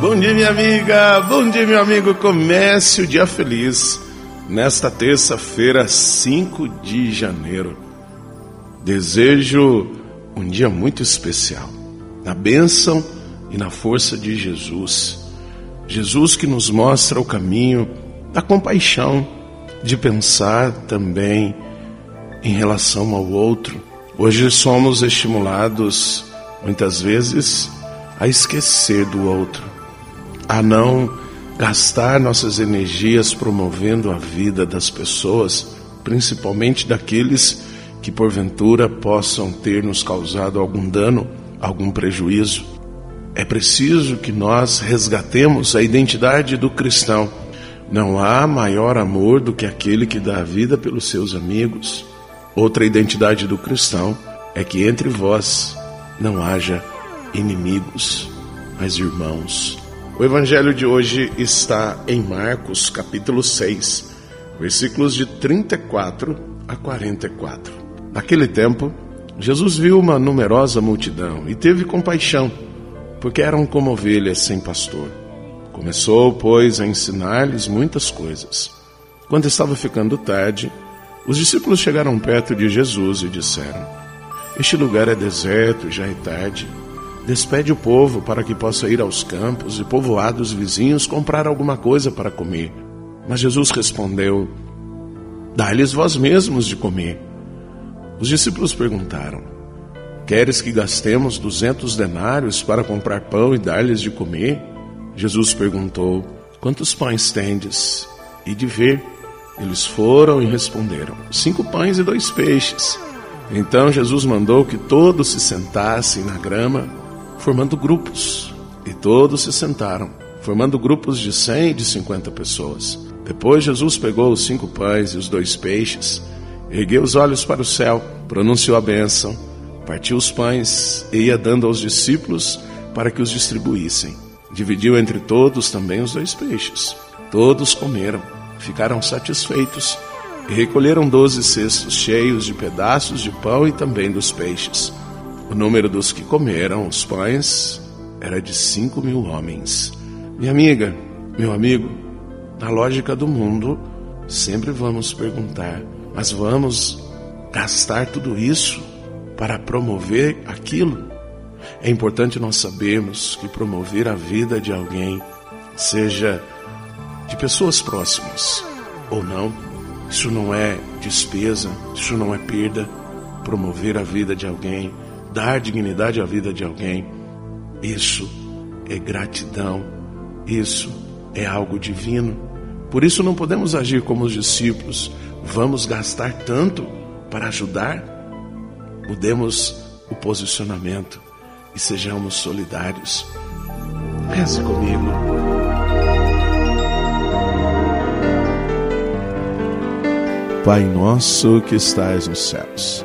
Bom dia, minha amiga. Bom dia, meu amigo. Comece o dia feliz nesta terça-feira, 5 de janeiro. Desejo um dia muito especial, na bênção e na força de Jesus. Jesus que nos mostra o caminho da compaixão, de pensar também em relação ao outro. Hoje somos estimulados, muitas vezes, a esquecer do outro, a não gastar nossas energias promovendo a vida das pessoas, principalmente daqueles que porventura possam ter nos causado algum dano, algum prejuízo. É preciso que nós resgatemos a identidade do cristão. Não há maior amor do que aquele que dá a vida pelos seus amigos. Outra identidade do cristão é que entre vós não haja inimigos, mas irmãos. O evangelho de hoje está em Marcos, capítulo 6, versículos de 34 a 44. Naquele tempo, Jesus viu uma numerosa multidão e teve compaixão, porque eram como ovelhas sem pastor. Começou, pois, a ensinar-lhes muitas coisas. Quando estava ficando tarde, os discípulos chegaram perto de Jesus e disseram: Este lugar é deserto, já é tarde Despede o povo para que possa ir aos campos e povoados vizinhos comprar alguma coisa para comer. Mas Jesus respondeu: Dá-lhes vós mesmos de comer. Os discípulos perguntaram: Queres que gastemos duzentos denários para comprar pão e dar-lhes de comer? Jesus perguntou: Quantos pães tendes? E de ver. Eles foram e responderam: Cinco pães e dois peixes. Então Jesus mandou que todos se sentassem na grama formando grupos. E todos se sentaram, formando grupos de cem e de cinquenta pessoas. Depois Jesus pegou os cinco pães e os dois peixes, ergueu os olhos para o céu, pronunciou a bênção, partiu os pães e ia dando aos discípulos para que os distribuíssem. Dividiu entre todos também os dois peixes. Todos comeram, ficaram satisfeitos e recolheram doze cestos cheios de pedaços de pão e também dos peixes. O número dos que comeram os pães era de cinco mil homens. Minha amiga, meu amigo, na lógica do mundo, sempre vamos perguntar, mas vamos gastar tudo isso para promover aquilo? É importante nós sabermos que promover a vida de alguém, seja de pessoas próximas ou não, isso não é despesa, isso não é perda. Promover a vida de alguém dar dignidade à vida de alguém, isso é gratidão, isso é algo divino. Por isso não podemos agir como os discípulos, vamos gastar tanto para ajudar. Mudemos o posicionamento e sejamos solidários. Reze comigo. Pai nosso que estais nos céus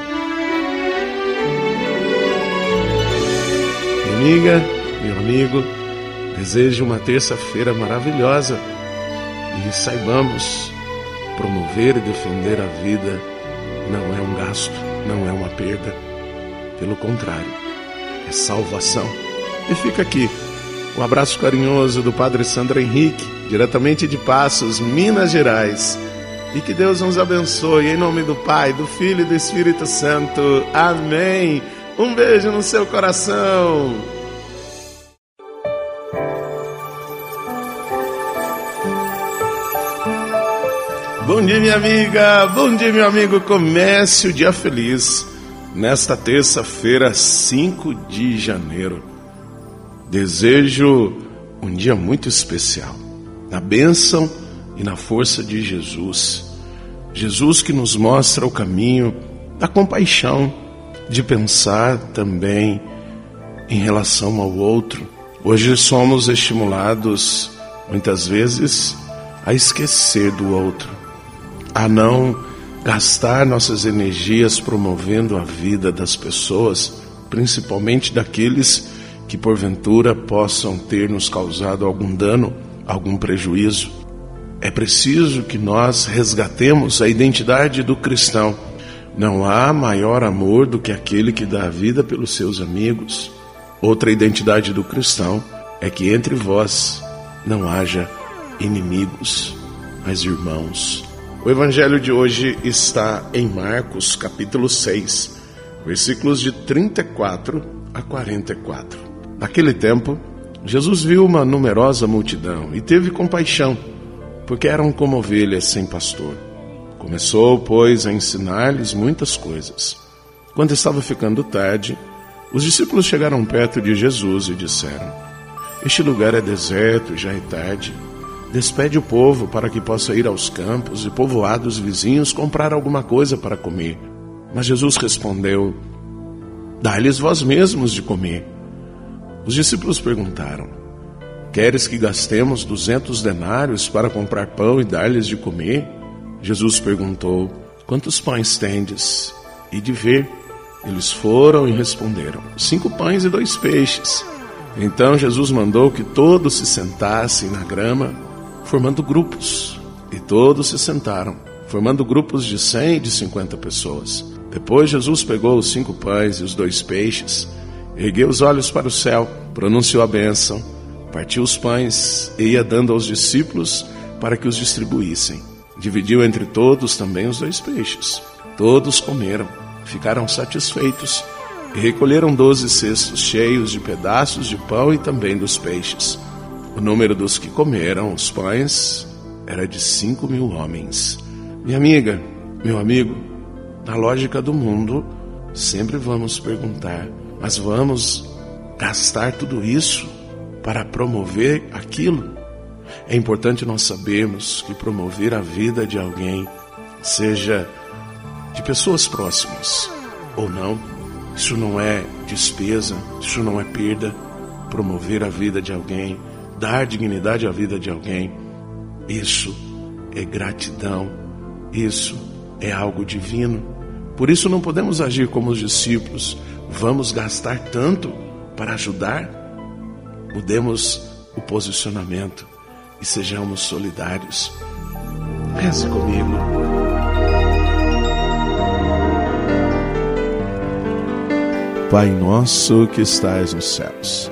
Amiga, meu amigo, desejo uma terça-feira maravilhosa e saibamos promover e defender a vida não é um gasto, não é uma perda, pelo contrário, é salvação. E fica aqui um abraço carinhoso do Padre Sandro Henrique, diretamente de Passos, Minas Gerais. E que Deus nos abençoe em nome do Pai, do Filho e do Espírito Santo. Amém. Um beijo no seu coração. Bom dia, minha amiga. Bom dia, meu amigo. Comece o dia feliz nesta terça-feira, 5 de janeiro. Desejo um dia muito especial, na bênção e na força de Jesus. Jesus que nos mostra o caminho da compaixão, de pensar também em relação ao outro. Hoje somos estimulados, muitas vezes, a esquecer do outro, a não gastar nossas energias promovendo a vida das pessoas, principalmente daqueles que porventura possam ter nos causado algum dano, algum prejuízo. É preciso que nós resgatemos a identidade do cristão. Não há maior amor do que aquele que dá a vida pelos seus amigos. Outra identidade do cristão é que entre vós não haja inimigos, mas irmãos. O evangelho de hoje está em Marcos, capítulo 6, versículos de 34 a 44. Naquele tempo, Jesus viu uma numerosa multidão e teve compaixão, porque eram como ovelhas sem pastor. Começou, pois, a ensinar-lhes muitas coisas. Quando estava ficando tarde, os discípulos chegaram perto de Jesus e disseram: Este lugar é deserto, já é tarde Despede o povo para que possa ir aos campos e povoados vizinhos comprar alguma coisa para comer. Mas Jesus respondeu: Dá-lhes vós mesmos de comer. Os discípulos perguntaram: Queres que gastemos duzentos denários para comprar pão e dar-lhes de comer? Jesus perguntou: Quantos pães tendes? E de ver. Eles foram e responderam: Cinco pães e dois peixes. Então Jesus mandou que todos se sentassem na grama formando grupos. E todos se sentaram, formando grupos de cem e de cinquenta pessoas. Depois Jesus pegou os cinco pães e os dois peixes, ergueu os olhos para o céu, pronunciou a bênção, partiu os pães e ia dando aos discípulos para que os distribuíssem. Dividiu entre todos também os dois peixes. Todos comeram, ficaram satisfeitos e recolheram doze cestos cheios de pedaços de pão e também dos peixes. O número dos que comeram os pães era de cinco mil homens. Minha amiga, meu amigo, na lógica do mundo, sempre vamos perguntar, mas vamos gastar tudo isso para promover aquilo? É importante nós sabermos que promover a vida de alguém, seja de pessoas próximas ou não, isso não é despesa, isso não é perda. Promover a vida de alguém dar dignidade à vida de alguém, isso é gratidão, isso é algo divino. Por isso não podemos agir como os discípulos, vamos gastar tanto para ajudar. Mudemos o posicionamento e sejamos solidários. Reze comigo. Pai nosso que estais nos céus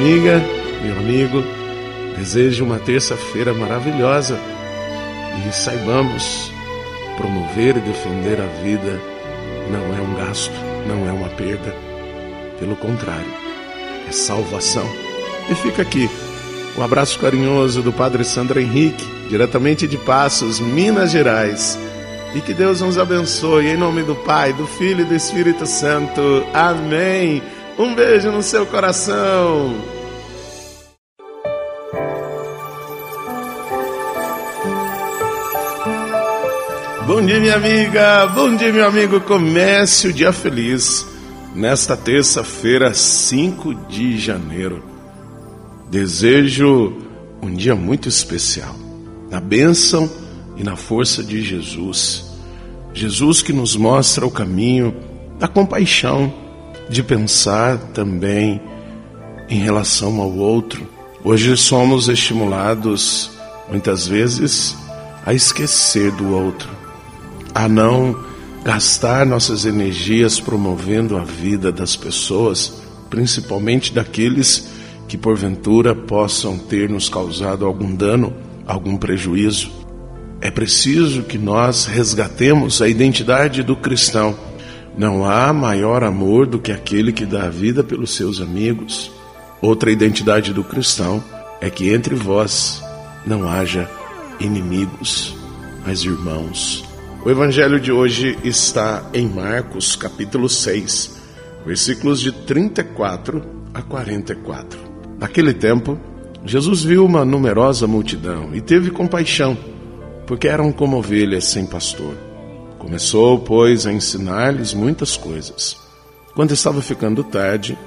Amiga, meu amigo, desejo uma terça-feira maravilhosa e saibamos promover e defender a vida não é um gasto, não é uma perda, pelo contrário, é salvação. E fica aqui um abraço carinhoso do Padre Sandro Henrique, diretamente de Passos, Minas Gerais. E que Deus nos abençoe em nome do Pai, do Filho e do Espírito Santo. Amém. Um beijo no seu coração. Bom dia, minha amiga. Bom dia, meu amigo. Comece o dia feliz nesta terça-feira, 5 de janeiro. Desejo um dia muito especial, na bênção e na força de Jesus. Jesus que nos mostra o caminho da compaixão, de pensar também em relação ao outro. Hoje somos estimulados, muitas vezes, a esquecer do outro, a não gastar nossas energias promovendo a vida das pessoas, principalmente daqueles que porventura possam ter nos causado algum dano, algum prejuízo. É preciso que nós resgatemos a identidade do cristão. Não há maior amor do que aquele que dá a vida pelos seus amigos. Outra identidade do cristão é que entre vós não haja inimigos, mas irmãos. O evangelho de hoje está em Marcos, capítulo 6, versículos de 34 a 44. Naquele tempo, Jesus viu uma numerosa multidão e teve compaixão, porque eram como ovelhas sem pastor. Começou, pois, a ensinar-lhes muitas coisas. Quando estava ficando tarde,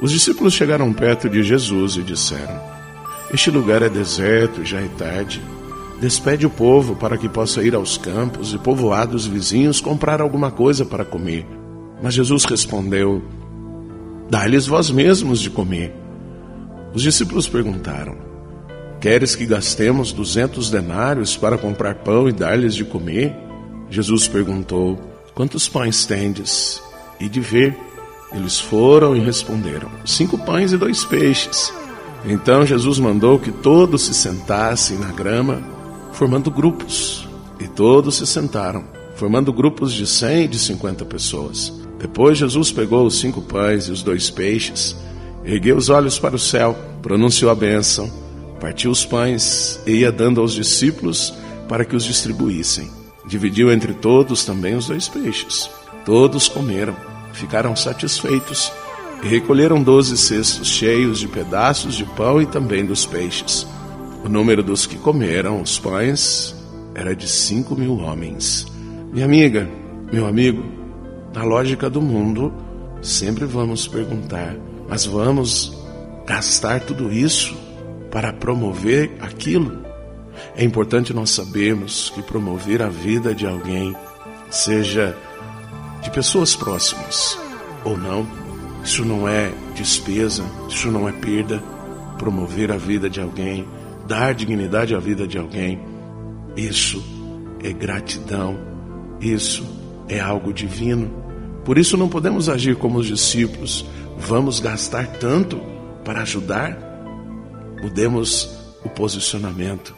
os discípulos chegaram perto de Jesus e disseram: Este lugar é deserto, já é tarde. Despede o povo para que possa ir aos campos e povoados vizinhos comprar alguma coisa para comer. Mas Jesus respondeu: Dá-lhes vós mesmos de comer. Os discípulos perguntaram: Queres que gastemos duzentos denários para comprar pão e dar-lhes de comer? Jesus perguntou: Quantos pães tendes? E de ver. Eles foram e responderam: Cinco pães e dois peixes. Então Jesus mandou que todos se sentassem na grama, formando grupos. E todos se sentaram, formando grupos de cem e de cinquenta pessoas. Depois Jesus pegou os cinco pães e os dois peixes ergueu os olhos para o céu, pronunciou a bênção, partiu os pães e ia dando aos discípulos para que os distribuíssem. Dividiu entre todos também os dois peixes. Todos comeram, ficaram satisfeitos e recolheram doze cestos cheios de pedaços de pão e também dos peixes. O número dos que comeram os pães era de cinco mil homens. Minha amiga, meu amigo, na lógica do mundo, sempre vamos perguntar mas vamos gastar tudo isso para promover aquilo. É importante nós sabermos que promover a vida de alguém, seja de pessoas próximas ou não, isso não é despesa, isso não é perda. Promover a vida de alguém, dar dignidade à vida de alguém, isso é gratidão, isso é algo divino. Por isso não podemos agir como os discípulos, vamos gastar tanto para ajudar? Mudemos o posicionamento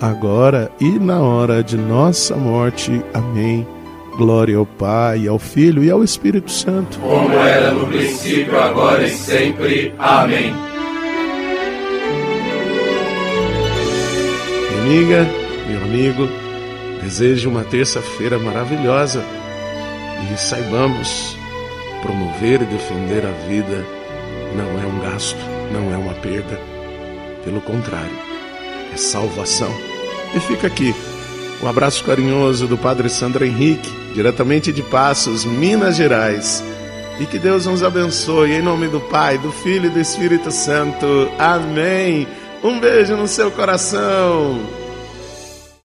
agora e na hora de nossa morte. Amém. Glória ao Pai, ao Filho e ao Espírito Santo. Como era no princípio, agora e sempre. Amém. Minha amiga, meu amigo, desejo uma terça-feira maravilhosa e saibamos promover e defender a vida não é um gasto, não é uma perda. Pelo contrário, é salvação. E fica aqui um abraço carinhoso do Padre Sandro Henrique, diretamente de Passos, Minas Gerais. E que Deus nos abençoe, em nome do Pai, do Filho e do Espírito Santo. Amém. Um beijo no seu coração.